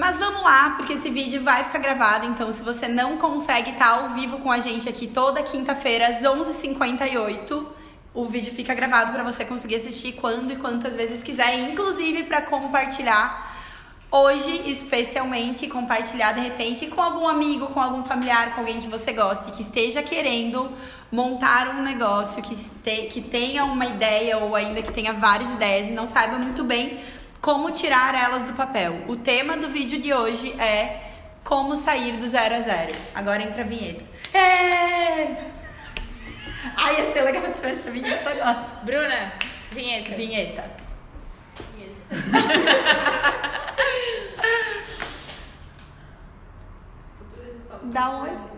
Mas vamos lá, porque esse vídeo vai ficar gravado, então se você não consegue estar ao vivo com a gente aqui toda quinta-feira às 11h58, o vídeo fica gravado para você conseguir assistir quando e quantas vezes quiser, inclusive para compartilhar hoje, especialmente compartilhar de repente com algum amigo, com algum familiar, com alguém que você goste, que esteja querendo montar um negócio, que, este, que tenha uma ideia ou ainda que tenha várias ideias e não saiba muito bem como tirar elas do papel. O tema do vídeo de hoje é como sair do zero a zero. Agora entra a vinheta. É! Ai, ia ser legal se tivesse a vinheta agora. Bruna, vinheta. Vinheta. Da onde?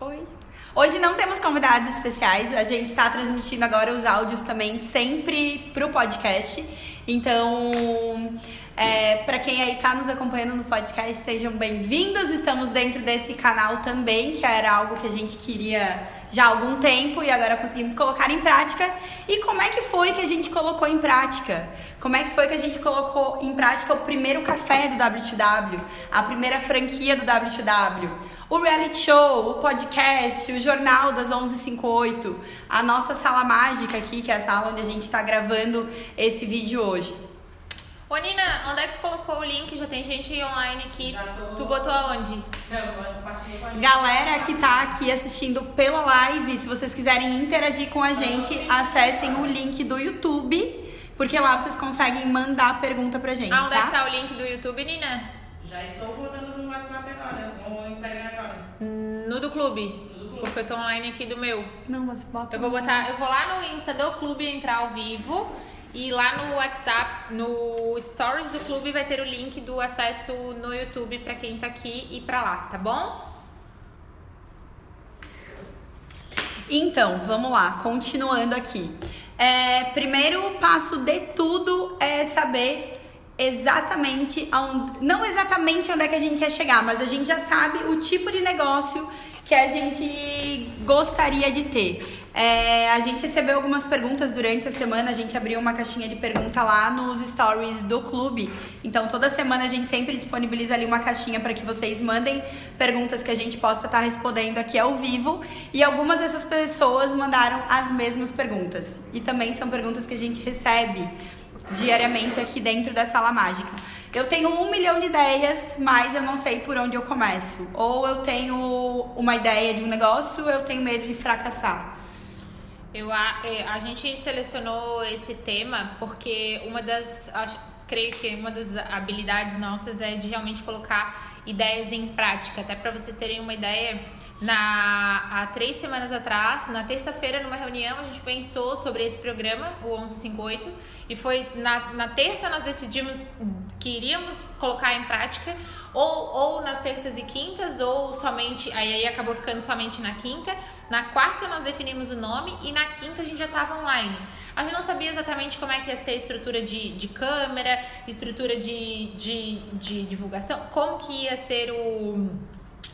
Oi. Hoje não temos convidados especiais, a gente está transmitindo agora os áudios também sempre pro podcast. Então, é, para quem aí tá nos acompanhando no podcast, sejam bem-vindos. Estamos dentro desse canal também, que era algo que a gente queria já há algum tempo e agora conseguimos colocar em prática. E como é que foi que a gente colocou em prática? Como é que foi que a gente colocou em prática o primeiro café do W2W, a primeira franquia do W2W? o reality show, o podcast, o jornal das 11h58, a nossa sala mágica aqui, que é a sala onde a gente está gravando esse vídeo hoje. Ô Nina, onde é que tu colocou o link? Já tem gente online aqui. Tô... Tu botou aonde? Não, Galera que tá aqui assistindo pela live, se vocês quiserem interagir com a gente, acessem o link do YouTube, porque lá vocês conseguem mandar pergunta pra gente, ah, onde tá? é que tá o link do YouTube, Nina? Já estou botando no WhatsApp agora, no Instagram agora. No do clube. Porque eu tô online aqui do meu. Não, mas bota. Eu vou botar, eu vou lá no Insta do clube entrar ao vivo e lá no WhatsApp, no Stories do clube vai ter o link do acesso no YouTube para quem tá aqui e para lá, tá bom? Então, vamos lá, continuando aqui. É, primeiro passo de tudo é saber exatamente onde, não exatamente onde é que a gente quer chegar, mas a gente já sabe o tipo de negócio que a gente gostaria de ter. É, a gente recebeu algumas perguntas durante a semana, a gente abriu uma caixinha de pergunta lá nos stories do clube. Então, toda semana a gente sempre disponibiliza ali uma caixinha para que vocês mandem perguntas que a gente possa estar tá respondendo aqui ao vivo. E algumas dessas pessoas mandaram as mesmas perguntas. E também são perguntas que a gente recebe diariamente aqui dentro da sala mágica. Eu tenho um milhão de ideias, mas eu não sei por onde eu começo. Ou eu tenho uma ideia de um negócio, eu tenho medo de fracassar. Eu, a, é, a gente selecionou esse tema porque uma das, acho, creio que uma das habilidades nossas é de realmente colocar ideias em prática. Até para vocês terem uma ideia, na, há três semanas atrás, na terça-feira, numa reunião, a gente pensou sobre esse programa, o 1158, e foi na, na terça nós decidimos que iríamos colocar em prática, ou, ou nas terças e quintas, ou somente, aí, aí acabou ficando somente na quinta. Na quarta nós definimos o nome e na quinta a gente já estava online. A gente não sabia exatamente como é que ia ser a estrutura de, de câmera, estrutura de, de, de divulgação, como que ia ser o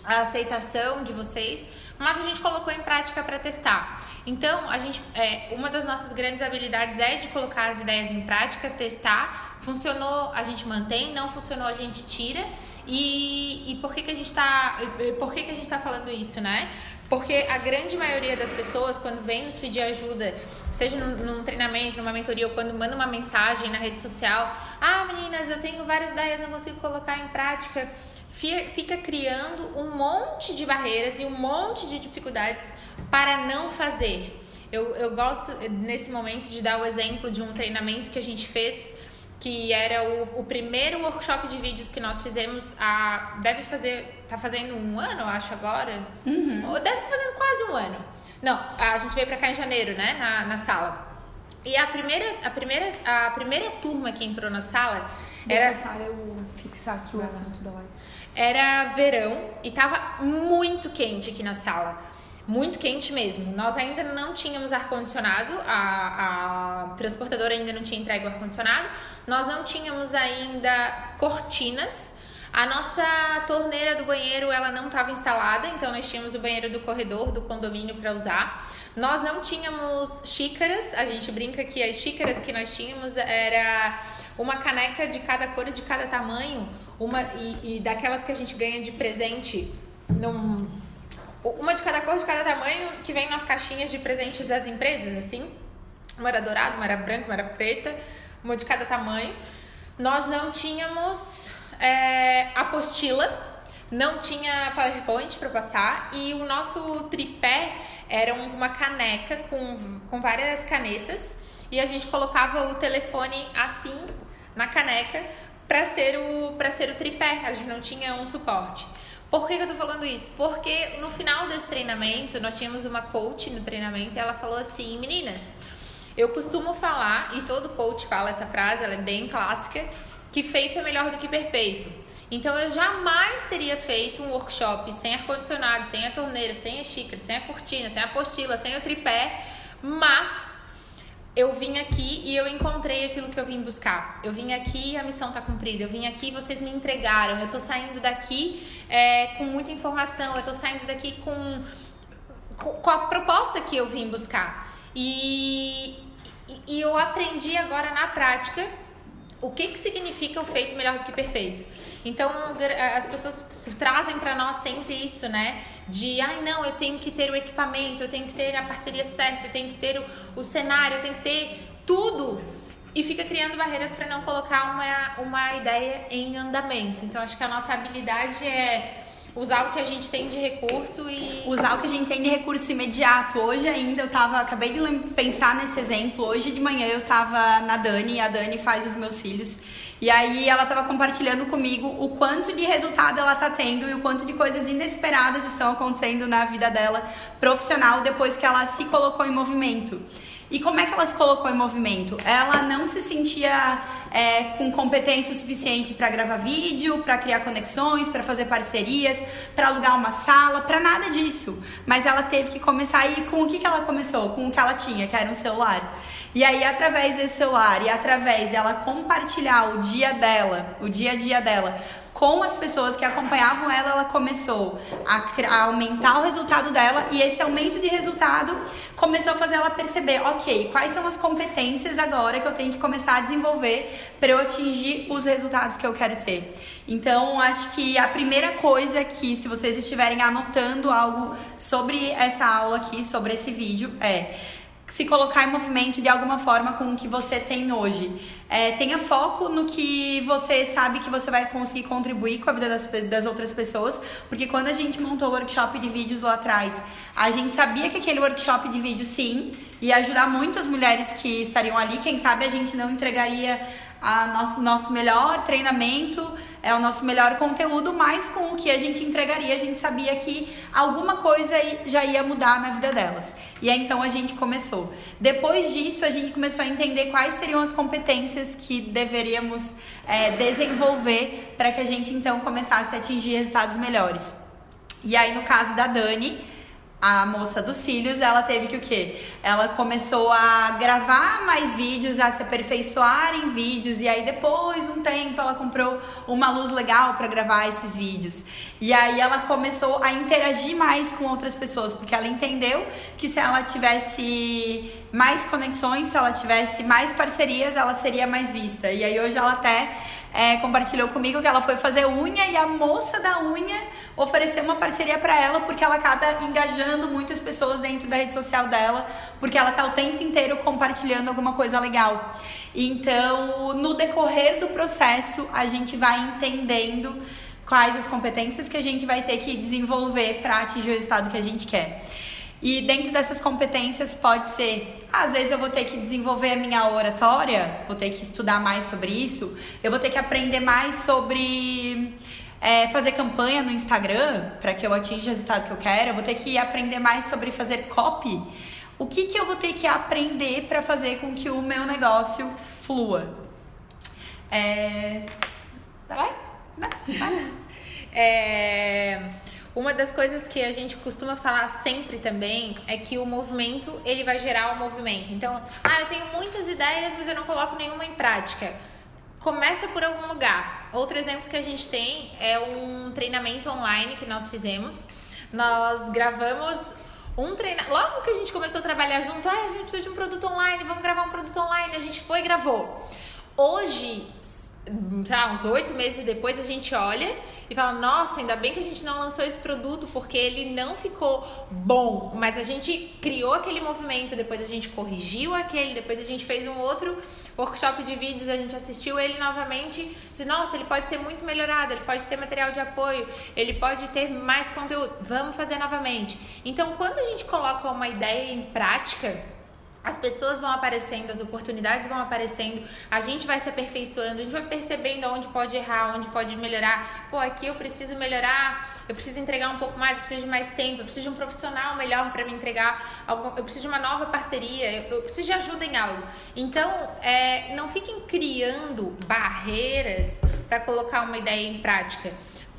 a aceitação de vocês, mas a gente colocou em prática para testar. Então, a gente, é, uma das nossas grandes habilidades é de colocar as ideias em prática, testar. Funcionou, a gente mantém, não funcionou, a gente tira. E, e por que, que a gente está, por que, que a gente tá falando isso, né? Porque a grande maioria das pessoas, quando vem nos pedir ajuda, seja num, num, treinamento, numa mentoria, ou quando manda uma mensagem na rede social: Ah, meninas, eu tenho várias ideias, não consigo colocar em prática fica criando um monte de barreiras e um monte de dificuldades para não fazer. Eu, eu gosto nesse momento de dar o exemplo de um treinamento que a gente fez, que era o, o primeiro workshop de vídeos que nós fizemos a. Deve fazer. Tá fazendo um ano, eu acho, agora. Uhum. Ou deve estar fazendo quase um ano. Não, a gente veio pra cá em janeiro, né? Na, na sala. E a primeira, a, primeira, a primeira turma que entrou na sala. Deixa era... eu fixar aqui o assunto da live. Era verão e tava muito quente aqui na sala. Muito quente mesmo. Nós ainda não tínhamos ar-condicionado, a, a transportadora ainda não tinha entregue o ar-condicionado, nós não tínhamos ainda cortinas. A nossa torneira do banheiro ela não estava instalada, então nós tínhamos o banheiro do corredor do condomínio para usar. Nós não tínhamos xícaras, a gente brinca que as xícaras que nós tínhamos era uma caneca de cada cor e de cada tamanho, uma e, e daquelas que a gente ganha de presente num, uma de cada cor, de cada tamanho, que vem nas caixinhas de presentes das empresas, assim. Uma era dourada, uma era branca, uma era preta, uma de cada tamanho. Nós não tínhamos é, apostila, não tinha PowerPoint para passar e o nosso tripé era uma caneca com, com várias canetas e a gente colocava o telefone assim na caneca para ser o para ser o tripé. A gente não tinha um suporte. Por que, que eu tô falando isso? Porque no final desse treinamento, nós tínhamos uma coach no treinamento e ela falou assim: meninas, eu costumo falar, e todo coach fala essa frase, ela é bem clássica, que feito é melhor do que perfeito. Então eu jamais teria feito um workshop sem ar-condicionado, sem a torneira, sem a xícara, sem a cortina, sem a apostila, sem o tripé, mas eu vim aqui e eu encontrei aquilo que eu vim buscar. Eu vim aqui e a missão está cumprida. Eu vim aqui e vocês me entregaram. Eu estou saindo daqui é, com muita informação. Eu estou saindo daqui com, com, a proposta que eu vim buscar. E, e, e eu aprendi agora na prática o que, que significa o feito melhor do que perfeito. Então, as pessoas trazem para nós sempre isso, né? De, ai, não, eu tenho que ter o equipamento, eu tenho que ter a parceria certa, eu tenho que ter o, o cenário, eu tenho que ter tudo. E fica criando barreiras para não colocar uma, uma ideia em andamento. Então, acho que a nossa habilidade é usar o que a gente tem de recurso e. Usar o que a gente tem de recurso imediato. Hoje ainda eu tava. Acabei de pensar nesse exemplo. Hoje de manhã eu tava na Dani, a Dani faz os meus filhos. E aí ela tava compartilhando comigo o quanto de resultado ela tá tendo e o quanto de coisas inesperadas estão acontecendo na vida dela profissional depois que ela se colocou em movimento. E como é que ela se colocou em movimento? Ela não se sentia é, com competência suficiente para gravar vídeo, para criar conexões, para fazer parcerias, para alugar uma sala, para nada disso. Mas ela teve que começar e com o que, que ela começou? Com o que ela tinha, que era um celular. E aí, através desse celular e através dela compartilhar o dia dela, o dia a dia dela, com as pessoas que acompanhavam ela, ela começou a, a, aumentar o resultado dela e esse aumento de resultado começou a fazer ela perceber, ok, quais são as competências agora que eu tenho que começar a desenvolver para eu atingir os resultados que eu quero ter. Então, acho que a primeira coisa que, se vocês estiverem anotando algo sobre essa aula aqui, sobre esse vídeo, é se colocar em movimento de alguma forma com o que você tem hoje. É, tenha foco no que você sabe que você vai conseguir contribuir com a vida das, das outras pessoas, porque quando a gente montou o workshop de vídeos lá atrás, a gente sabia que aquele workshop de vídeo, sim, ia ajudar muito as mulheres que estariam ali. Quem sabe a gente não entregaria a nosso, nosso melhor treinamento, é o nosso melhor conteúdo, mas com o que a gente entregaria, a gente sabia que alguma coisa já ia mudar na vida delas. E aí então a gente começou. Depois disso, a gente começou a entender quais seriam as competências que deveríamos é, desenvolver para que a gente então começasse a atingir resultados melhores. E aí, no caso da Dani, a moça dos cílios, ela teve que o quê? Ela começou a gravar mais vídeos, a se aperfeiçoar em vídeos e aí depois um tempo ela comprou uma luz legal para gravar esses vídeos. E aí ela começou a interagir mais com outras pessoas, porque ela entendeu que se ela tivesse mais conexões, se ela tivesse mais parcerias, ela seria mais vista. E aí hoje ela até é, compartilhou comigo que ela foi fazer unha e a moça da unha ofereceu uma parceria para ela porque ela acaba engajando muitas pessoas dentro da rede social dela, porque ela tá o tempo inteiro compartilhando alguma coisa legal. Então, no decorrer do processo, a gente vai entendendo quais as competências que a gente vai ter que desenvolver para atingir o resultado que a gente quer. E dentro dessas competências pode ser, às vezes eu vou ter que desenvolver a minha oratória, vou ter que estudar mais sobre isso, eu vou ter que aprender mais sobre é, fazer campanha no Instagram para que eu atinja o resultado que eu quero, eu vou ter que aprender mais sobre fazer copy. O que, que eu vou ter que aprender para fazer com que o meu negócio flua? É... Vai? Vai. É... Uma das coisas que a gente costuma falar sempre também é que o movimento, ele vai gerar o movimento. Então, ah, eu tenho muitas ideias, mas eu não coloco nenhuma em prática. Começa por algum lugar. Outro exemplo que a gente tem é um treinamento online que nós fizemos. Nós gravamos um treinamento. Logo que a gente começou a trabalhar junto, ah, a gente precisa de um produto online, vamos gravar um produto online. A gente foi e gravou. Hoje, sei lá, uns oito meses depois a gente olha e fala, nossa, ainda bem que a gente não lançou esse produto porque ele não ficou bom, mas a gente criou aquele movimento, depois a gente corrigiu aquele, depois a gente fez um outro workshop de vídeos, a gente assistiu ele novamente, de nossa, ele pode ser muito melhorado, ele pode ter material de apoio, ele pode ter mais conteúdo, vamos fazer novamente. Então, quando a gente coloca uma ideia em prática, as pessoas vão aparecendo, as oportunidades vão aparecendo, a gente vai se aperfeiçoando, a gente vai percebendo onde pode errar, onde pode melhorar. Pô, aqui eu preciso melhorar, eu preciso entregar um pouco mais, eu preciso de mais tempo, eu preciso de um profissional melhor para me entregar, eu preciso de uma nova parceria, eu, preciso de ajuda em algo. Então, é, não fiquem criando barreiras para colocar uma ideia em prática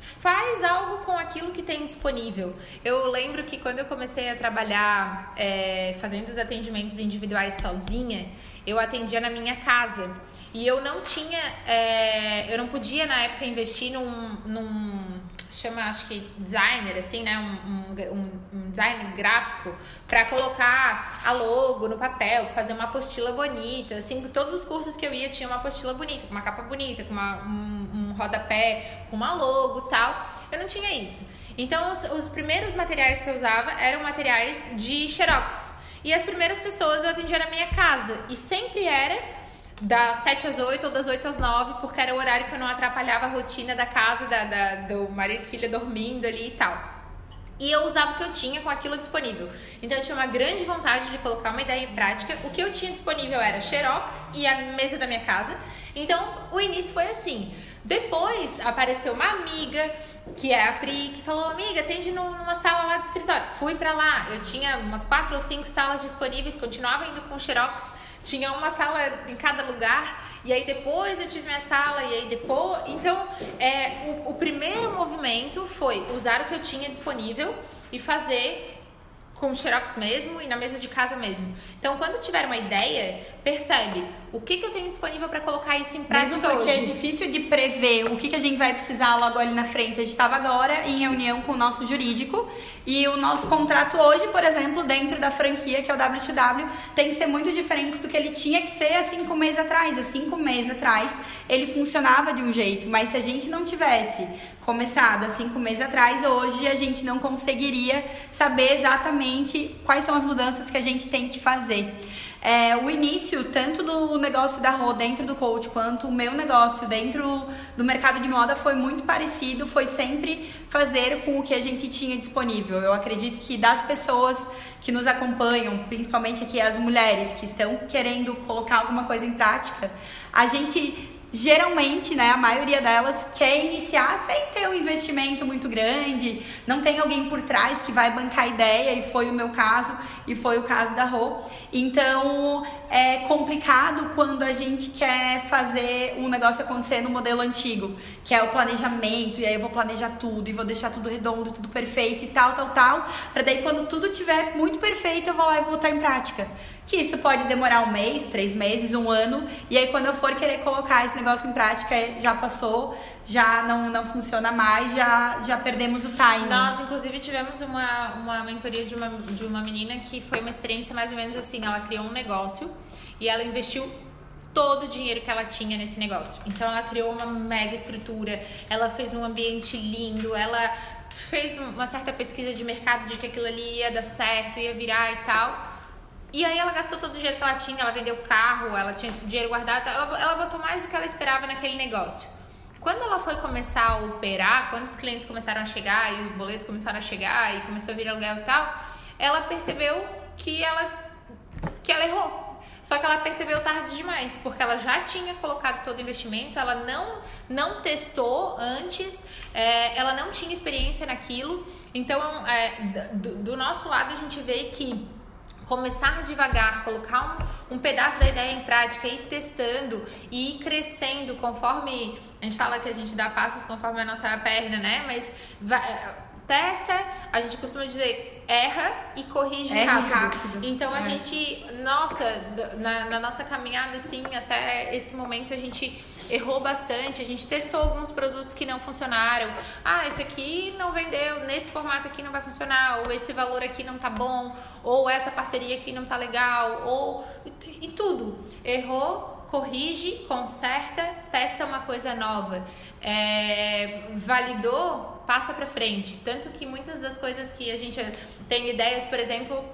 faz algo com aquilo que tem disponível. Eu lembro que quando eu comecei a trabalhar é, fazendo os atendimentos individuais sozinha, eu atendia na minha casa. E eu não tinha, é, eu não podia na época investir num, num chama acho que designer, assim, né? Um, um, um design gráfico para colocar a logo no papel, fazer uma apostila bonita. Assim, todos os cursos que eu ia tinha uma apostila bonita, com uma capa bonita, com uma, um, um rodapé, com uma logo tal. Eu não tinha isso. Então, os, os primeiros materiais que eu usava eram materiais de xerox. E as primeiras pessoas eu atendia na minha casa. E sempre era das 7 às 8 ou das 8 às 9, porque era o horário que eu não atrapalhava a rotina da casa, da, da do marido e filha dormindo ali e tal. E eu usava o que eu tinha com aquilo disponível. Então eu tinha uma grande vontade de colocar uma ideia em prática. O que eu tinha disponível era Xerox e a mesa da minha casa. Então o início foi assim. Depois apareceu uma amiga, que é a Pri, que falou: Amiga, atende numa sala lá do escritório. Fui para lá. Eu tinha umas quatro ou cinco salas disponíveis, continuava indo com Xerox tinha uma sala em cada lugar, e aí depois eu tive minha sala, e aí depois. Então, é, o, o primeiro movimento foi usar o que eu tinha disponível e fazer com Xerox mesmo e na mesa de casa mesmo. Então, quando tiver uma ideia, percebe o que, que eu tenho disponível para colocar isso em prática Mesmo porque hoje. é difícil de prever o que, que a gente vai precisar logo ali na frente. A gente estava agora em reunião com o nosso jurídico e o nosso contrato hoje, por exemplo, dentro da franquia, que é o W2W, tem que ser muito diferente do que ele tinha que ser há cinco meses atrás. Há cinco meses atrás, ele funcionava de um jeito, mas se a gente não tivesse começado há cinco meses atrás, hoje a gente não conseguiria saber exatamente quais são as mudanças que a gente tem que fazer. É, o início, tanto do negócio da Rô dentro do coach, quanto o meu negócio dentro do mercado de moda foi muito parecido, foi sempre fazer com o que a gente tinha disponível. Eu acredito que das pessoas que nos acompanham, principalmente aqui as mulheres que estão querendo colocar alguma coisa em prática, a gente geralmente, né, a maioria delas quer iniciar sem ter um investimento muito grande, não tem alguém por trás que vai bancar a ideia, e foi o meu caso, e foi o caso da Rô. Então, é complicado quando a gente quer fazer um negócio acontecer no modelo antigo, que é o planejamento, e aí eu vou planejar tudo, e vou deixar tudo redondo, tudo perfeito e tal, tal, tal, para daí quando tudo tiver muito perfeito, eu vou lá e vou botar em prática que isso pode demorar um mês, três meses, um ano, e aí quando eu for querer colocar esse negócio em prática, já passou, já não, não funciona mais, já, já perdemos o time. Nós, inclusive, tivemos uma, uma mentoria de uma, de uma menina que foi uma experiência mais ou menos assim, ela criou um negócio e ela investiu todo o dinheiro que ela tinha nesse negócio. Então ela criou uma mega estrutura, ela fez um ambiente lindo, ela fez uma certa pesquisa de mercado de que aquilo ali ia dar certo, ia virar e tal. E aí ela gastou todo o dinheiro que ela tinha, ela vendeu carro, ela tinha dinheiro guardado, ela, ela botou mais do que ela esperava naquele negócio. Quando ela foi começar a operar, quando os clientes começaram a chegar e os boletos começaram a chegar e começou a vir aluguel e tal, ela percebeu que ela, que ela errou. Só que ela percebeu tarde demais, porque ela já tinha colocado todo o investimento, ela não, não testou antes, é, ela não tinha experiência naquilo. Então, é, do, do nosso lado, a gente vê que começar devagar, colocar um, um pedaço da ideia em prática, ir testando e ir crescendo conforme. A gente fala que a gente dá passos conforme a nossa perna, né? Mas vai, testa, a gente costuma dizer erra e corrige rápido. rápido. Então a é. gente, nossa, na, na, nossa caminhada assim, até esse momento a gente errou bastante, a gente testou alguns produtos que não funcionaram. Ah, esse aqui não vendeu, nesse formato aqui não vai funcionar, ou esse valor aqui não tá bom, ou essa parceria aqui não tá legal, ou e, e tudo. Errou, corrige, conserta, testa uma coisa nova. É, validou, passa para frente. Tanto que muitas das coisas que a gente tem ideias, por exemplo,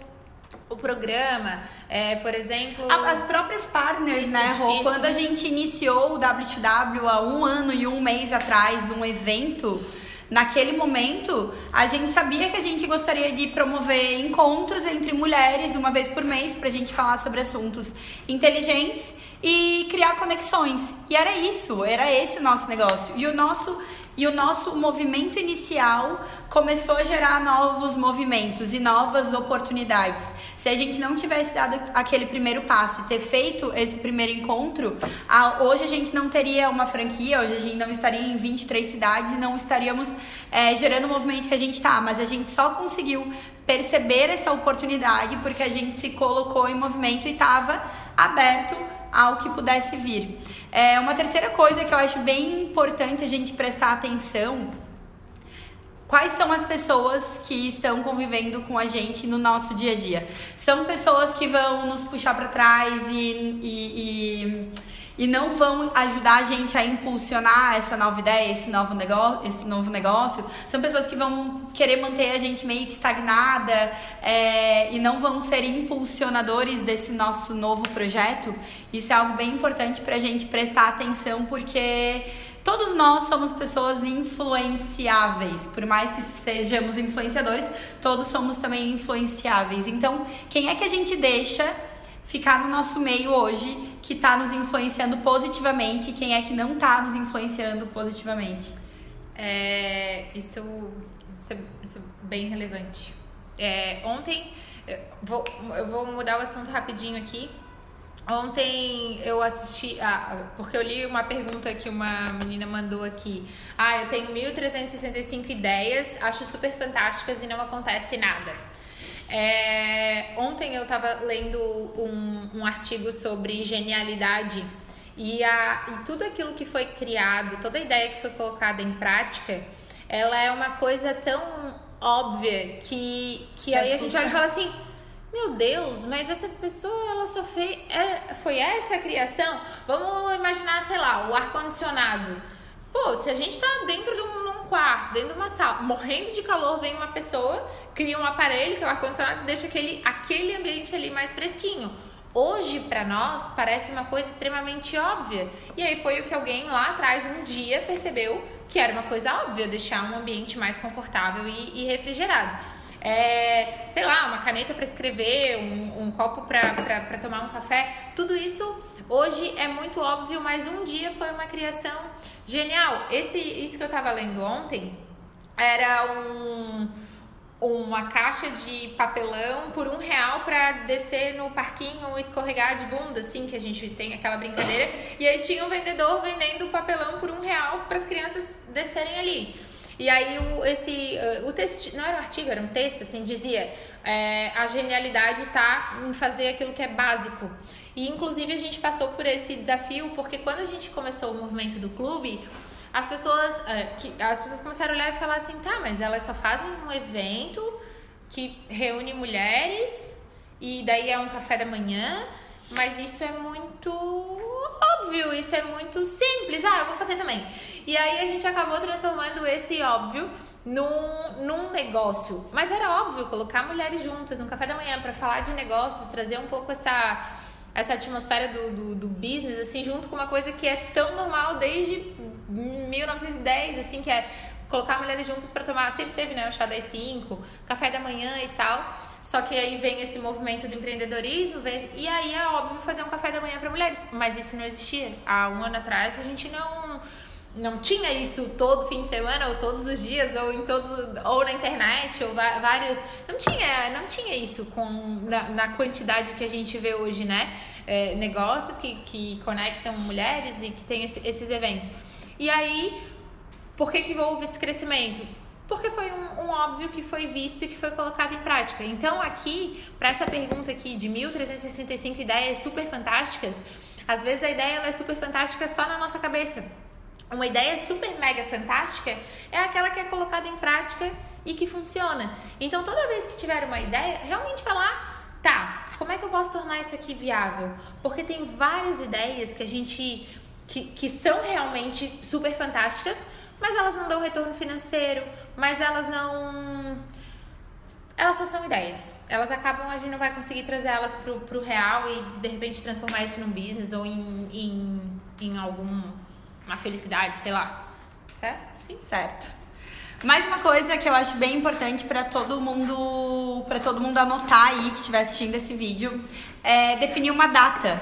o programa, é, por exemplo. As próprias partners, Isso, né, Rô? Quando a gente iniciou o W2W há um ano e um mês atrás, num evento. Naquele momento, a gente sabia que a gente gostaria de promover encontros entre mulheres uma vez por mês para a gente falar sobre assuntos inteligentes e criar conexões. E era isso, era esse o nosso negócio. E o nosso e o nosso movimento inicial começou a gerar novos movimentos e novas oportunidades. Se a gente não tivesse dado aquele primeiro passo e ter feito esse primeiro encontro, a- hoje a gente não teria uma franquia, hoje a gente não estaria em 23 cidades e não estaríamos é, gerando o movimento que a gente está. Mas a gente só conseguiu perceber essa oportunidade porque a gente se colocou em movimento e estava aberto ao que pudesse vir. É, uma terceira coisa que eu acho bem importante a gente prestar atenção Quais são as pessoas que estão convivendo com a gente no nosso dia a dia? São pessoas que vão nos puxar para trás e, e, e, e não vão ajudar a gente a impulsionar essa nova ideia, esse novo, negócio, esse novo negócio? São pessoas que vão querer manter a gente meio que estagnada é, e não vão ser impulsionadores desse nosso novo projeto? Isso é algo bem importante para a gente prestar atenção, porque Todos nós somos pessoas influenciáveis, por mais que sejamos influenciadores, todos somos também influenciáveis. Então, quem é que a gente deixa ficar no nosso meio hoje que está nos influenciando positivamente e quem é que não está nos influenciando positivamente? É, isso, isso, é, isso é bem relevante. É, ontem, eu vou, eu vou mudar o assunto rapidinho aqui. Ontem eu assisti, ah, porque eu li uma pergunta que uma menina mandou aqui. Ah, eu tenho 1.365 ideias, acho super fantásticas e não acontece nada. É, ontem eu estava lendo um, um artigo sobre genialidade e, a, e tudo aquilo que foi criado, toda a ideia que foi colocada em prática, ela é uma coisa tão óbvia que, que, Que aí a gente assusta. olha e fala assim: meu Deus, mas essa pessoa ela só fez. É, foi essa a criação? Vamos imaginar, sei lá, o ar-condicionado. Pô, se a gente tá dentro de um num quarto, dentro de uma sala, morrendo de calor, vem uma pessoa, cria um aparelho, que é o ar-condicionado, e deixa aquele, aquele ambiente ali mais fresquinho. Hoje, pra nós, parece uma coisa extremamente óbvia. E aí foi o que alguém lá atrás, um dia, percebeu que era uma coisa óbvia, deixar um ambiente mais confortável e, e refrigerado. É, sei lá, uma caneta para escrever, um, um copo para tomar um café, tudo isso hoje é muito óbvio, mas um dia foi uma criação genial. Esse, isso que eu tava lendo ontem era um, uma caixa de papelão por um real para descer no parquinho escorregar de bunda, assim, que a gente tem aquela brincadeira. E aí tinha um vendedor vendendo papelão por um real para as crianças descerem ali. E aí o, esse, uh, o texto, não era um artigo, era um texto, assim, dizia é, a genialidade tá em fazer aquilo que é básico. E inclusive a gente passou por esse desafio porque quando a gente começou o movimento do clube, as pessoas, é, as pessoas começaram a olhar e falar assim, tá, mas elas só fazem um evento que reúne mulheres e daí é um café da manhã, mas isso é muito óbvio, isso é muito simples. Ah, eu vou fazer também. E aí a gente acabou transformando esse óbvio num, num negócio. Mas era óbvio colocar mulheres juntas no café da manhã para falar de negócios, trazer um pouco essa essa atmosfera do, do, do business, assim, junto com uma coisa que é tão normal desde 1910, assim, que é colocar mulheres juntas para tomar. Sempre teve, né? O chá das 5, café da manhã e tal. Só que aí vem esse movimento do empreendedorismo, vem, e aí é óbvio fazer um café da manhã para mulheres. Mas isso não existia. Há um ano atrás a gente não não tinha isso todo fim de semana ou todos os dias ou em todo ou na internet ou vários não tinha não tinha isso com na, na quantidade que a gente vê hoje né É, negócios que, que conectam mulheres e que tem esse- esses eventos e aí por que que houve esse crescimento porque foi um, um óbvio que foi visto e que foi colocado em prática. Então, aqui, para essa pergunta aqui de 1.365 ideias super fantásticas, às vezes a ideia ela é super fantástica só na nossa cabeça. Uma ideia super mega fantástica é aquela que é colocada em prática e que funciona. Então, toda vez que tiver uma ideia, realmente lá, tá, como é que eu posso tornar isso aqui viável? Porque tem várias ideias que a gente que, que são realmente super fantásticas, mas elas não dão retorno financeiro, mas elas não elas só são ideias. Elas acabam, a gente não vai conseguir trazer elas pro, pro real e de repente transformar isso num business ou em, em, em alguma felicidade, sei lá. Certo? Sim. Certo. Mais uma coisa que eu acho bem importante para todo mundo, para todo mundo anotar aí que estiver assistindo esse vídeo, é definir uma data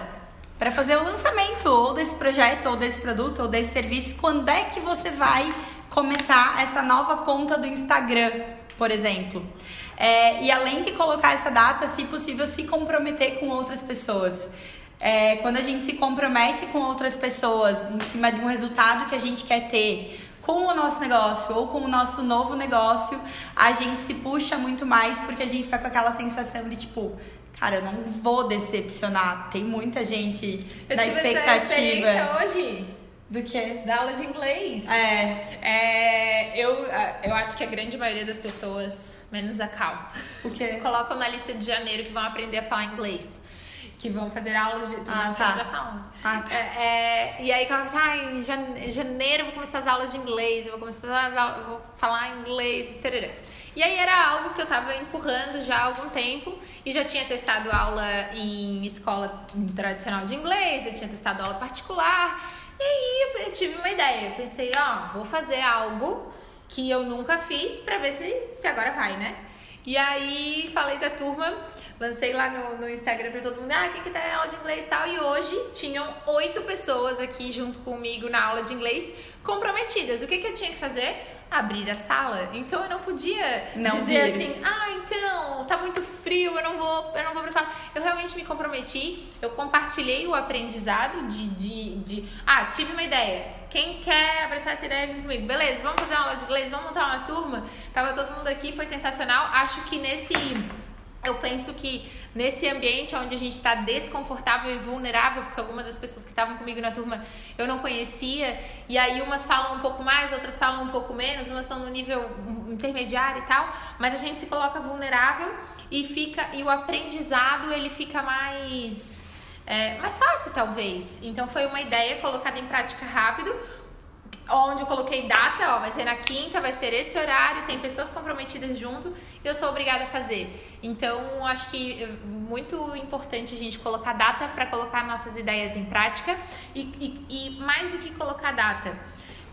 para fazer o lançamento ou desse projeto, ou desse produto, ou desse serviço. Quando é que você vai começar essa nova conta do Instagram, por exemplo? É, e além de colocar essa data, se possível, se comprometer com outras pessoas. É, quando a gente se compromete com outras pessoas em cima de um resultado que a gente quer ter, com o nosso negócio ou com o nosso novo negócio, a gente se puxa muito mais porque a gente fica com aquela sensação de tipo, cara, eu não vou decepcionar. Tem muita gente eu na tive expectativa. Essa hoje. Do quê? Da aula de inglês. É. é. eu, eu acho que a grande maioria das pessoas, menos a Cal, o quê? colocam na lista de janeiro que vão aprender a falar inglês que vão fazer aulas de. Ah, tá. já falam. Ah, tá. É, é, e aí ela ah, em janeiro eu vou começar as aulas de inglês, eu vou começar as aulas, vou falar inglês e tarará. E aí era algo que eu tava empurrando já há algum tempo e já tinha testado aula em escola tradicional de inglês, já tinha testado aula particular. E aí eu tive uma ideia. Eu pensei, ó, vou fazer algo que eu nunca fiz para ver se, se agora vai, né? E aí falei da turma lancei lá no, no Instagram pra todo mundo, ah, quem que tá aula de inglês e tal. E hoje tinham oito pessoas aqui junto comigo na aula de inglês comprometidas. O que, que eu tinha que fazer? Abrir a sala. Então eu não podia não dizer vir. assim, ah, então, tá muito frio, eu não vou, eu não vou pra sala. Eu realmente me comprometi, eu compartilhei o aprendizado de, de, de ah, tive uma ideia. Quem quer abraçar essa ideia junto comigo? Beleza, vamos fazer uma aula de inglês, vamos montar uma turma. Tava todo mundo aqui, foi sensacional. Acho que nesse eu penso que nesse ambiente onde a gente está desconfortável e vulnerável, porque algumas das pessoas que estavam comigo na turma eu não conhecia, e aí umas falam um pouco mais, outras falam um pouco menos, umas estão no nível intermediário e tal, mas a gente se coloca vulnerável e fica e o aprendizado ele fica mais é, mais fácil talvez. Então foi uma ideia colocada em prática rápido onde eu coloquei data, ó, vai ser na quinta, vai ser esse horário, tem pessoas comprometidas junto eu sou obrigada a fazer. Então, acho que é muito importante a gente colocar data para colocar nossas ideias em prática e, e, e mais do que colocar data.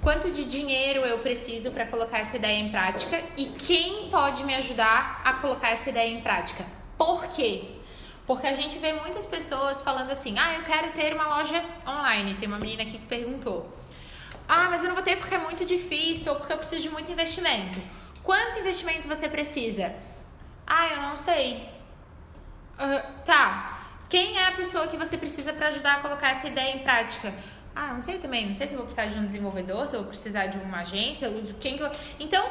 Quanto de dinheiro eu preciso para colocar essa ideia em prática e quem pode me ajudar a colocar essa ideia em prática? Por quê? Porque a gente vê muitas pessoas falando assim: ah, eu quero ter uma loja online. Tem uma menina aqui que perguntou. Ah, mas eu não vou ter porque é muito difícil ou porque eu preciso de muito investimento. Quanto investimento você precisa? Ah, eu não sei. Uh, tá. Quem é a pessoa que você precisa para ajudar a colocar essa ideia em prática? Ah, não sei também. Não sei se eu vou precisar de um desenvolvedor, se eu vou precisar de uma agência, de quem que eu... Então,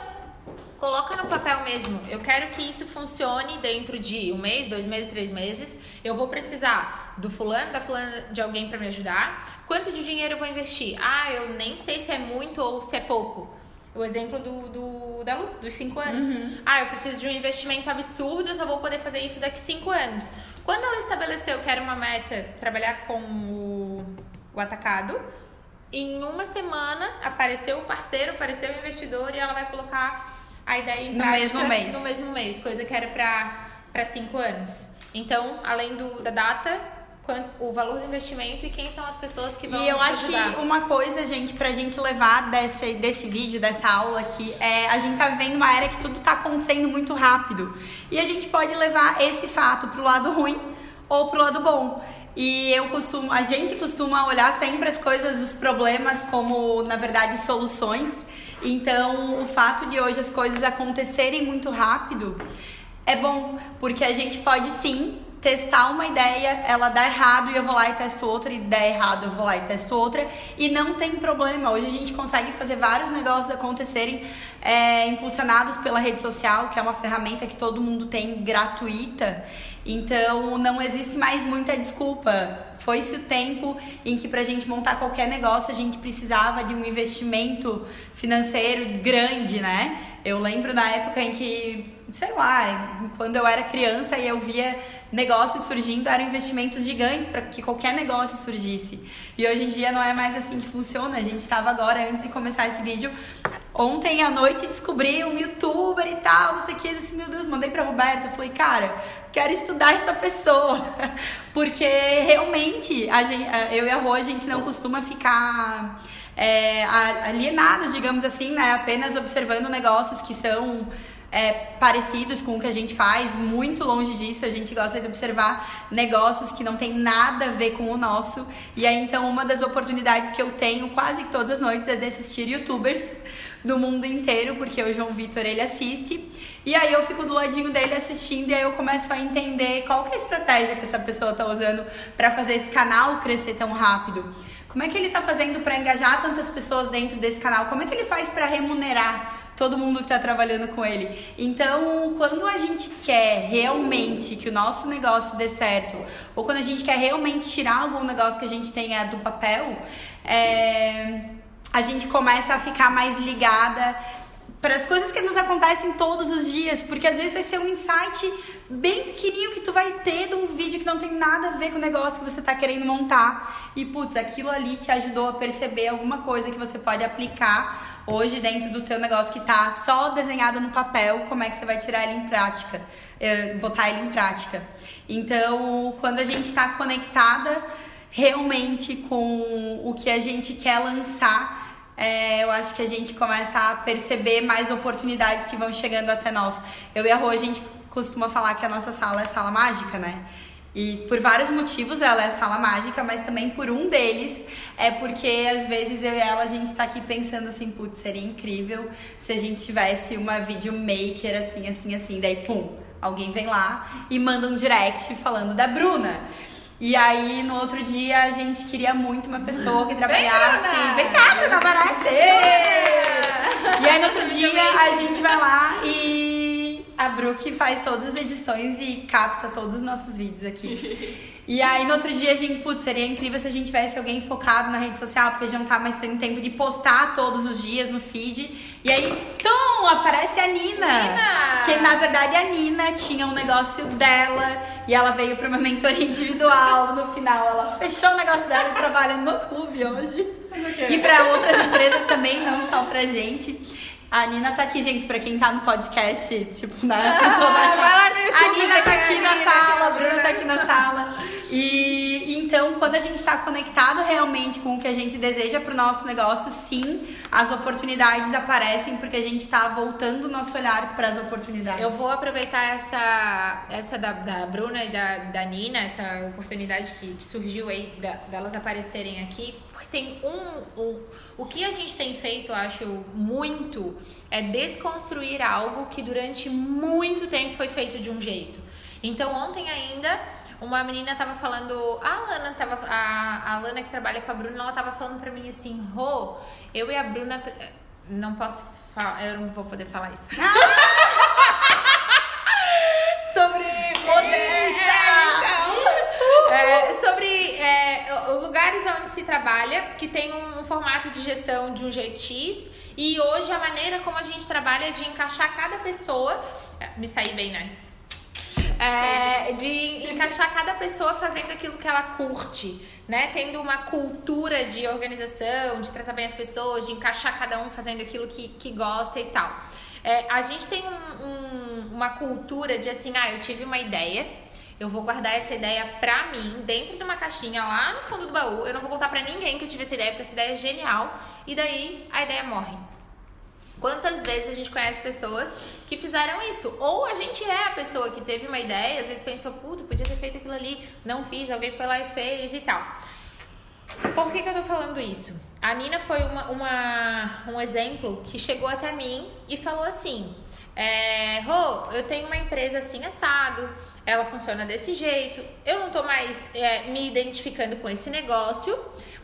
Coloca no papel mesmo. Eu quero que isso funcione dentro de um mês, dois meses, três meses. Eu vou precisar do fulano, da fulana, de alguém para me ajudar. Quanto de dinheiro eu vou investir? Ah, eu nem sei se é muito ou se é pouco. O exemplo do, do da Lu, dos cinco anos. Uhum. Ah, eu preciso de um investimento absurdo, eu só vou poder fazer isso daqui cinco anos. Quando ela estabeleceu que era uma meta trabalhar com o, o atacado, em uma semana apareceu o parceiro, apareceu o investidor e ela vai colocar a ideia em no mesmo mês. no mesmo mês, coisa que era para cinco anos. Então, além do, da data, o valor do investimento e quem são as pessoas que vão E eu acho ajudar. que uma coisa, gente, pra gente levar desse, desse vídeo, dessa aula aqui, é a gente tá vivendo uma era que tudo tá acontecendo muito rápido. E a gente pode levar esse fato pro lado ruim ou pro lado bom. E eu costumo, a gente costuma olhar sempre as coisas, os problemas como, na verdade, soluções. Então, o fato de hoje as coisas acontecerem muito rápido é bom, porque a gente pode sim testar uma ideia, ela dá errado e eu vou lá e testo outra, e dá errado eu vou lá e testo outra, e não tem problema. Hoje a gente consegue fazer vários negócios acontecerem é, impulsionados pela rede social, que é uma ferramenta que todo mundo tem gratuita. Então não existe mais muita desculpa. Foi-se o tempo em que pra gente montar qualquer negócio a gente precisava de um investimento financeiro grande, né? Eu lembro na época em que, sei lá, quando eu era criança e eu via negócios surgindo, eram investimentos gigantes para que qualquer negócio surgisse. E hoje em dia não é mais assim que funciona. A gente estava agora, antes de começar esse vídeo, ontem à noite descobri um youtuber e tal, não sei o que. Eu disse, meu Deus, mandei pra Roberta. Falei, cara, quero estudar essa pessoa. Porque realmente, a gente, eu e a Rô, a gente não costuma ficar é, digamos assim, né? Apenas observando negócios que são é, parecidos com o que a gente faz, muito longe disso. A gente gosta de observar negócios que não tem nada a ver com o nosso. E aí, então, uma das oportunidades que eu tenho quase todas as noites é de assistir youtubers do mundo inteiro, porque o João Vitor ele assiste. E aí eu fico do ladinho dele assistindo e aí eu começo a entender qual que é a estratégia que essa pessoa está usando para fazer esse canal crescer tão rápido. Como é que ele está fazendo para engajar tantas pessoas dentro desse canal? Como é que ele faz para remunerar todo mundo que está trabalhando com ele? Então, quando a gente quer realmente que o nosso negócio dê certo, ou quando a gente quer realmente tirar algum negócio que a gente tenha do papel, é, a gente começa a ficar mais ligada para as coisas que nos acontecem todos os dias, porque às vezes vai ser um insight bem pequenininho que tu vai ter de um vídeo que não tem nada a ver com o negócio que você está querendo montar e putz, aquilo ali te ajudou a perceber alguma coisa que você pode aplicar hoje dentro do teu negócio que está só desenhado no papel, como é que você vai tirar ele em prática, eh, botar ele em prática. Então, quando a gente está conectada realmente com o que a gente quer lançar, é, eu acho que a gente começa a perceber mais oportunidades que vão chegando até nós. Eu e a Rô, a gente costuma falar que a nossa sala é sala mágica, né? E por vários motivos ela é sala mágica, mas também por um deles é porque às vezes eu e ela a gente tá aqui pensando assim, putz, seria incrível se a gente tivesse uma videomaker assim, assim, assim, daí pum, alguém vem lá e manda um direct falando da Bruna. E aí, no outro dia, a gente queria muito uma pessoa que trabalhasse. Vem cá, Bruna Barate! E aí, no outro dia, a gente vai lá e a Brooke faz todas as edições e capta todos os nossos vídeos aqui. E aí, no outro dia, a gente, putz, seria incrível se a gente tivesse alguém focado na rede social, porque a gente não tá mais tendo tempo de postar todos os dias no feed. E aí, então, aparece a Nina. Nina! Que, na verdade, a Nina tinha um negócio dela e ela veio pra uma mentoria individual. No final, ela fechou o negócio dela e trabalha no clube hoje. E para outras empresas também, não só pra gente. A Nina tá aqui, gente, pra quem tá no podcast, tipo, na pessoa vai Ah, vai lá no YouTube A Nina tá aqui a na sala, a Bruna tá aqui na sala. E então, quando a gente tá conectado realmente com o que a gente deseja pro nosso negócio, sim, as oportunidades aparecem porque a gente tá voltando o nosso olhar para as oportunidades. Eu vou aproveitar essa, essa da, da Bruna e da, da Nina, essa oportunidade que, que surgiu aí da, delas aparecerem aqui, tem um, um. O que a gente tem feito, eu acho, muito é desconstruir algo que durante muito tempo foi feito de um jeito. Então, ontem ainda. Uma menina tava falando, a Alana tava, a, a Alana que trabalha com a Bruna, ela tava falando pra mim assim, Rô, eu e a Bruna, não posso falar, eu não vou poder falar isso. lugares onde se trabalha, que tem um, formato de gestão de um jeito X. E hoje a maneira como a gente trabalha é de encaixar cada pessoa. é, Me saí bem, né? É, de encaixar cada pessoa fazendo aquilo que ela curte, né? Tendo uma cultura de organização, de tratar bem as pessoas, de encaixar cada um fazendo aquilo que, que gosta e tal. É, a gente tem um- um- uma cultura de assim, ah, eu tive uma ideia, eu vou guardar essa ideia pra mim, dentro de uma caixinha lá no fundo do baú, eu não vou contar pra ninguém que eu tive essa ideia, porque essa ideia é genial, e daí a ideia morre. Quantas vezes a gente conhece pessoas que fizeram isso? Ou a gente é a pessoa que teve uma ideia, às vezes pensou, puta, podia ter feito aquilo ali, não fiz, alguém foi lá e fez e tal. Por que, que eu tô falando isso? A Nina foi uma, uma- um exemplo que chegou até mim e falou assim: é, Rô, eu tenho uma empresa assim assado, ela funciona desse jeito, eu não tô mais é, me identificando com esse negócio,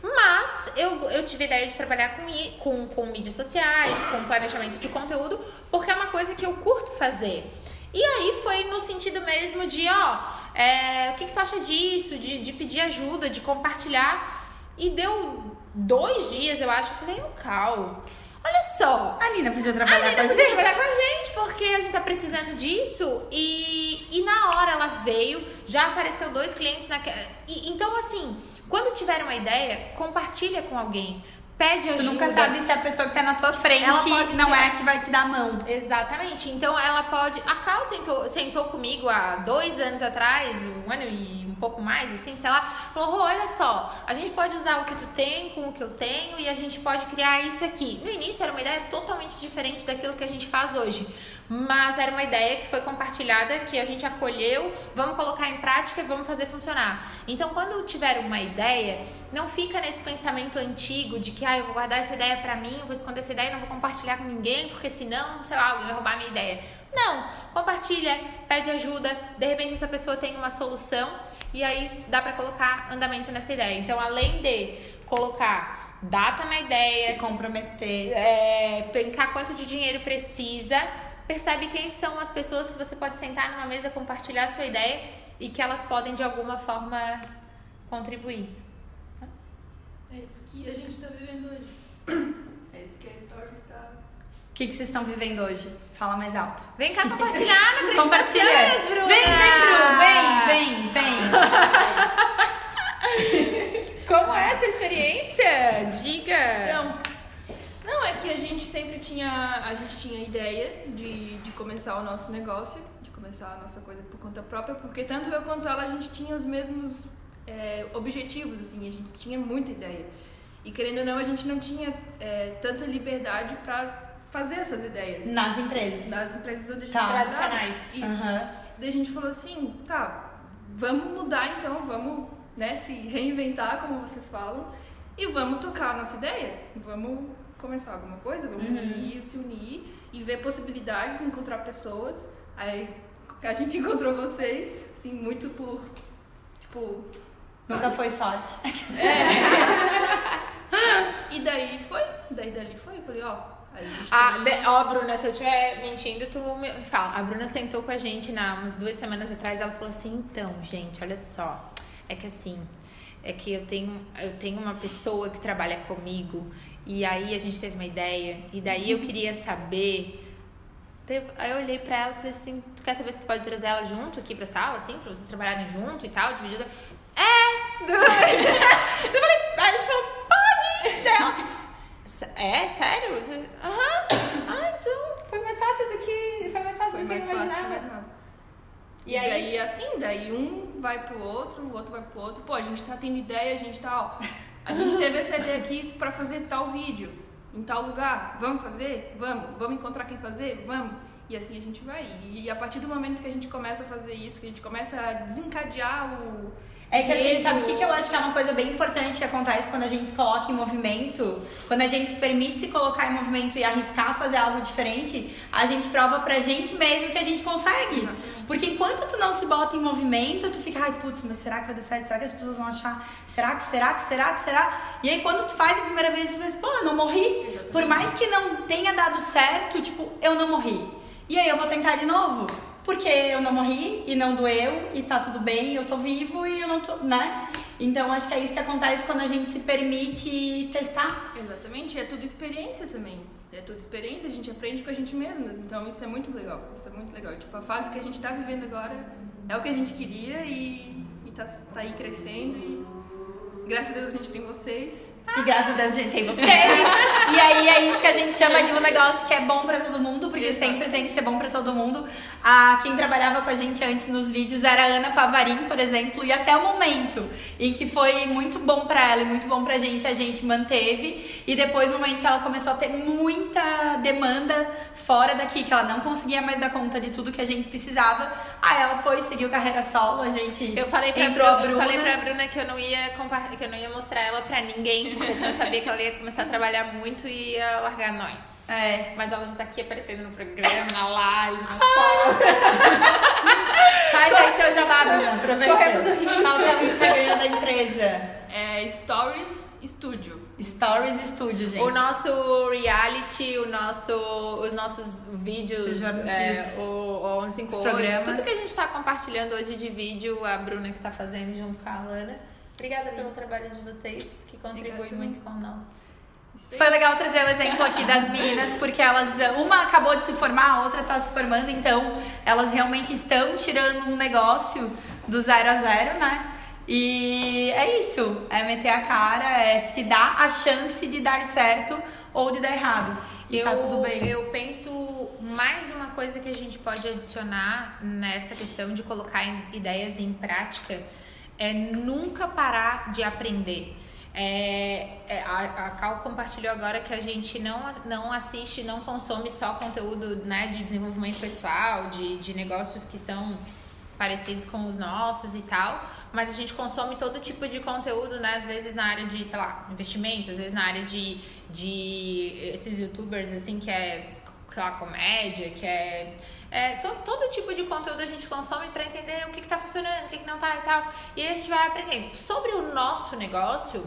mas eu, eu tive a ideia de trabalhar com, com, com mídias sociais, com planejamento de conteúdo, porque é uma coisa que eu curto fazer. E aí foi no sentido mesmo de, ó, é, o que, que tu acha disso? De, de pedir ajuda, de compartilhar. E deu dois dias, eu acho, eu falei, o Cal, olha só. A Nina podia A trabalhar Nina com a podia gente. trabalhar com a gente, porque a gente tá precisando disso. E, e na hora ela veio, já apareceu dois clientes naquela. E, então, assim, quando tiver uma ideia, compartilha com alguém. Pede Tu ajuda. nunca sabe se a pessoa que tá na tua frente não tirar- é a que vai te dar a mão. Exatamente. Então ela pode. A Cal sentou, sentou comigo há dois anos atrás, um ano e um pouco mais, assim, sei lá. Falou: "Rô, olha só, a gente pode usar o que tu tem com o que eu tenho e a gente pode criar isso aqui. No início era uma ideia totalmente diferente daquilo que a gente faz hoje. Mas era uma ideia que foi compartilhada, que a gente acolheu, vamos colocar em prática e vamos fazer funcionar. Então, quando tiver uma ideia, não fica nesse pensamento antigo de que ah, eu vou guardar essa ideia pra mim, vou esconder essa ideia e não vou compartilhar com ninguém, porque senão, sei lá, alguém vai roubar a minha ideia. Não, compartilha, pede ajuda, de repente essa pessoa tem uma solução e aí dá pra colocar andamento nessa ideia. Então, além de colocar data na ideia, Se comprometer. é, pensar quanto de dinheiro precisa, percebe quem são as pessoas que você pode sentar numa mesa, compartilhar sua ideia e que elas podem de alguma forma contribuir. É isso que a gente tá vivendo hoje. É isso que a história está. O que, que vocês estão vivendo hoje? Fala mais alto. Vem cá compartilhar na frente das Compartilha. câmeras, Bruna! Vem, vem, Bru, vem, vem, vem. Como é essa experiência? Diga! Então, não, é que a gente sempre tinha. A gente tinha ideia de, de começar o nosso negócio, de começar a nossa coisa por conta própria, porque tanto eu quanto ela a gente tinha os mesmos é, objetivos, assim, a gente tinha muita ideia. E querendo ou não, a gente não tinha é, tanta liberdade pra fazer essas ideias. Nas empresas. Das empresas onde a gente Tá. Tradicionais. Isso. Aham. Daí a gente falou assim, tá, vamos mudar então, vamos né, se reinventar, como vocês falam, e vamos tocar a nossa ideia. Vamos começar alguma coisa, vamos Uhum. unir, se unir e ver possibilidades, encontrar pessoas. Aí a gente encontrou vocês, assim, muito por, tipo... Nunca foi sorte. E daí foi, daí dali foi, eu falei, ó, Ah, tem- ó, Bruna, se eu estiver mentindo, tu me fala. A Bruna sentou com a gente na, umas duas semanas atrás. Ela falou assim: então, gente, olha só. É que assim, é que eu tenho, eu tenho uma pessoa que trabalha comigo. E aí a gente teve uma ideia. E daí eu queria saber. Aí eu olhei pra ela e falei assim: tu quer saber se tu pode trazer ela junto aqui pra sala, assim, pra vocês trabalharem junto e tal, dividido? É! Eu falei, aí a gente falou, pode! Daí ela, "Sé- É, sério? Você- Aham. Ah, então foi mais fácil do que. Foi mais fácil Foi do que mais eu fácil que imaginava. imaginava. E E aí- daí, assim, daí um vai pro outro, o outro vai pro outro. Pô, a gente tá tendo ideia, a gente tá, ó. A gente teve essa ideia aqui pra fazer tal vídeo, em tal lugar. Vamos fazer? Vamos. Vamos encontrar quem fazer? Vamos. E assim a gente vai. E a partir do momento que a gente começa a fazer isso, que a gente começa a desencadear o. É que assim, sabe o que, que eu acho que é uma coisa bem importante que acontece quando a gente se coloca em movimento? Quando a gente se permite se colocar em movimento e arriscar fazer algo diferente, a gente prova pra gente mesmo que a gente consegue. Exatamente. Porque enquanto tu não se bota em movimento, tu fica, ai, putz, mas será que vai dar certo? Será que as pessoas vão achar? Será que, será que, será que, será? E aí quando tu faz a primeira vez, tu pensa, pô, eu não morri. Exatamente. Por mais que não tenha dado certo, tipo, eu não morri. E aí eu vou tentar de novo. Porque eu não morri e não doeu e tá tudo bem, eu tô vivo e eu não tô, né? Então acho que é isso que acontece quando a gente se permite testar. Exatamente, é tudo experiência também. É tudo experiência, a gente aprende com a gente mesmas. Então isso é muito legal. Isso é muito legal. Tipo, a fase que a gente tá vivendo agora é o que a gente queria e, e tá, tá aí crescendo e graças a Deus a gente tem vocês. E graças a Deus a gente tem vocês. e aí é isso que a gente chama de um negócio que é bom pra todo mundo, porque Exato. sempre tem que ser bom pra todo mundo. A, quem trabalhava com a gente antes nos vídeos era a Ana Pavarim, por exemplo, e até o momento em que foi muito bom pra ela e muito bom pra gente, a gente manteve. E depois, no momento que ela começou a ter muita demanda fora daqui, que ela não conseguia mais dar conta de tudo que a gente precisava, aí ela foi, seguiu carreira solo, a gente Eu falei, pra entrou Bruna, a eu falei Bruna. pra Bruna que eu não ia que eu não ia mostrar ela pra ninguém, porque senão eu sabia que ela ia começar a trabalhar muito e ia largar nós. É. Mas ela já tá aqui aparecendo no programa, na live, nas fotos. Faz aí teu jabá, Bruna. Aproveita. Qual que é o Instagram da empresa? É Stories Studio. Stories Studio, gente. O nosso reality, o nosso, os nossos vídeos, Já- é, isso. o, o 158, Os programas. tudo que a gente tá compartilhando hoje de vídeo, a Bruna que tá fazendo junto com a Alana. Obrigada pelo trabalho de vocês, que contribui Obrigada muito com nós. Foi legal trazer o exemplo aqui das meninas, porque elas, uma acabou de se formar, a outra tá se formando, então elas realmente estão tirando um negócio do zero a zero, né? E é isso, é meter a cara, é se dar a chance de dar certo ou de dar errado. E eu, tá tudo bem. eu penso mais uma coisa que a gente pode adicionar nessa questão de colocar ideias em prática é nunca parar de aprender. É, é, a, a Cal compartilhou agora que a gente não, não assiste, não consome só conteúdo né, de desenvolvimento pessoal, de, de negócios que são parecidos com os nossos e tal, mas a gente consome todo tipo de conteúdo, né? Às vezes na área de, sei lá, investimentos, às vezes na área de, de esses youtubers, assim, que é sei lá, comédia, que é. É to- todo tipo de conteúdo a gente consome para entender o que, que tá funcionando, o que, que não tá e tal. E aí a gente vai aprendendo. Sobre o nosso negócio,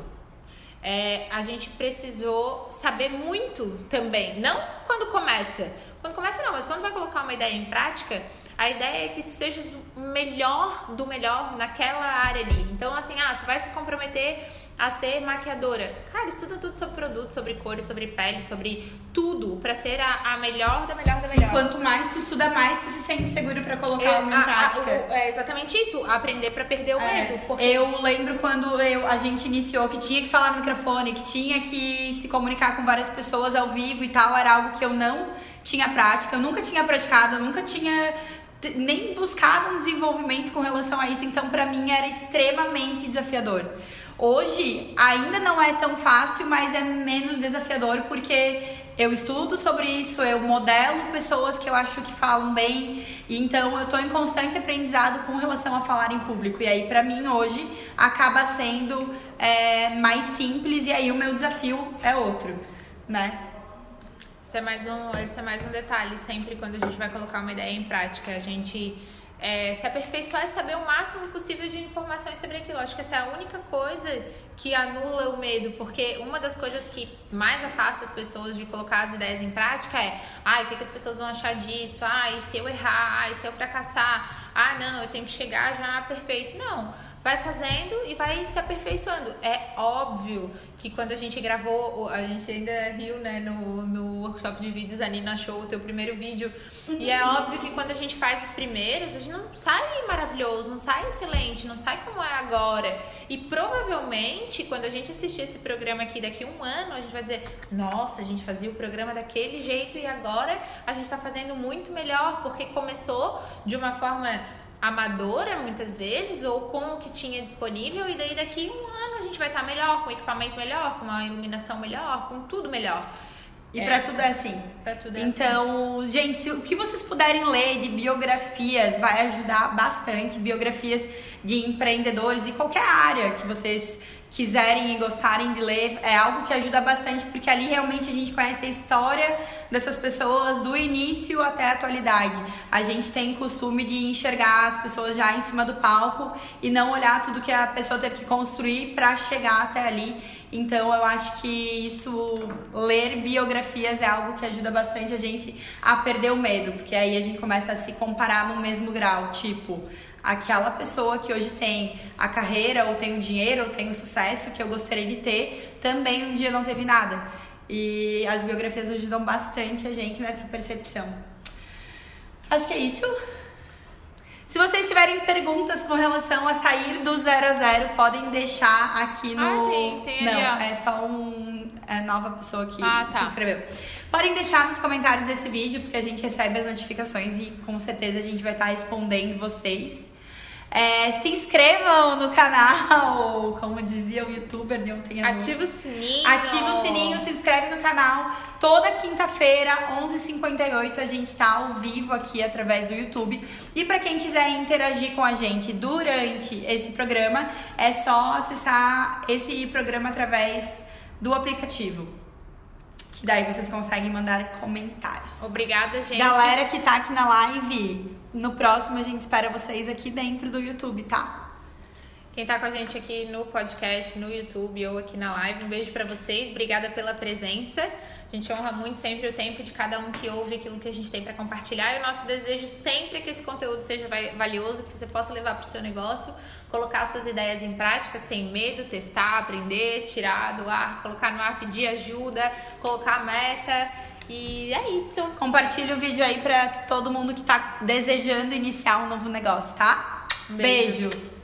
é, a gente precisou saber muito também. Não quando começa. Quando começa não, mas quando vai colocar uma ideia em prática, a ideia é que tu sejas o melhor do melhor naquela área ali. Então, assim, ah, você vai se comprometer a ser maquiadora. Cara, estuda tudo sobre produto, sobre cores, sobre pele, sobre tudo, pra ser a, a melhor da melhor da melhor. Quanto mais tu estuda, mais tu se sente seguro pra colocar Eu- em a- a- prática. o- é exatamente isso, aprender pra perder o É, medo. Porque Eu lembro quando eu, a gente iniciou que tinha que falar no microfone, que tinha que se comunicar com várias pessoas ao vivo e tal, era algo que eu não tinha prática, eu nunca tinha praticado, eu nunca tinha nem buscado um desenvolvimento com relação a isso, então pra mim era extremamente desafiador. Hoje ainda não é tão fácil, mas é menos desafiador porque eu estudo sobre isso, eu modelo pessoas que eu acho que falam bem, então eu tô em constante aprendizado com relação a falar em público. E aí, pra mim, hoje, acaba sendo é, mais simples, e aí o meu desafio é outro, né? Esse é mais um, esse é mais um detalhe. Sempre quando a gente vai colocar uma ideia em prática, a gente é, se aperfeiçoar e saber o máximo possível de informações sobre aquilo. Acho que essa é a única coisa que anula o medo, porque uma das coisas que mais afasta as pessoas de colocar as ideias em prática é: ah, o que, que as pessoas vão achar disso? Ah, e se eu errar? Ah, e se eu fracassar? Ah, não, eu tenho que chegar já perfeito. Não. Vai fazendo e vai se aperfeiçoando. É óbvio que quando a gente gravou, a gente ainda riu, né, no, no workshop de vídeos, a Nina achou o teu primeiro vídeo. E é óbvio que quando a gente faz os primeiros, a gente não sai maravilhoso, não sai excelente, não sai como é agora. E provavelmente, quando a gente assistir esse programa aqui daqui a um ano, a gente vai dizer: nossa, a gente fazia o programa daquele jeito e agora a gente tá fazendo muito melhor, porque começou de uma forma amadora muitas vezes ou com o que tinha disponível e daí daqui um ano a gente vai estar melhor, com equipamento melhor, com uma iluminação melhor, com tudo melhor. E É. pra tudo é assim. Tudo é assim. Então, gente, se, o que vocês puderem ler de biografias vai ajudar bastante. Biografias de empreendedores de qualquer área que vocês quiserem e gostarem de ler. É algo que ajuda bastante, porque ali realmente a gente conhece a história dessas pessoas do início até a atualidade. A gente tem costume de enxergar as pessoas já em cima do palco e não olhar tudo que a pessoa teve que construir para chegar até ali. Então eu acho que isso, ler biografias é algo que ajuda bastante a gente a perder o medo, porque aí a gente começa a se comparar no mesmo grau, tipo, aquela pessoa que hoje tem a carreira, ou tem o dinheiro, ou tem o sucesso que eu gostaria de ter, também um dia não teve nada. E as biografias ajudam bastante a gente nessa percepção. Acho que é isso. Se vocês tiverem perguntas com relação a sair do zero a zero, podem deixar aqui no. Ah, tem, tem ali, Não, ó. é só um é nova pessoa que Ah, tá. se inscreveu. Podem deixar nos comentários desse vídeo, porque a gente recebe as notificações e com certeza a gente vai estar respondendo vocês. É, se inscrevam no canal, como dizia o youtuber à noite. Ativa o sininho. Ativa o sininho, se inscreve no canal. Toda quinta-feira, 11h58, a gente tá ao vivo aqui através do YouTube. E para quem quiser interagir com a gente durante esse programa, é só acessar esse programa através do aplicativo. Que daí vocês conseguem mandar comentários. Obrigada, gente. Galera que tá aqui na live, no próximo a gente espera vocês aqui dentro do YouTube, tá? Quem tá com a gente aqui no podcast, no YouTube ou aqui na live, um beijo para vocês. Obrigada pela presença. A gente honra muito sempre o tempo de cada um que ouve aquilo que a gente tem para compartilhar. E o nosso desejo sempre é que esse conteúdo seja valioso, que você possa levar para o seu negócio, colocar suas ideias em prática sem medo, testar, aprender, tirar do ar, colocar no ar, pedir ajuda, colocar meta. E é isso. Compartilha o vídeo aí para todo mundo que tá desejando iniciar um novo negócio, tá? Beijo. Beijo.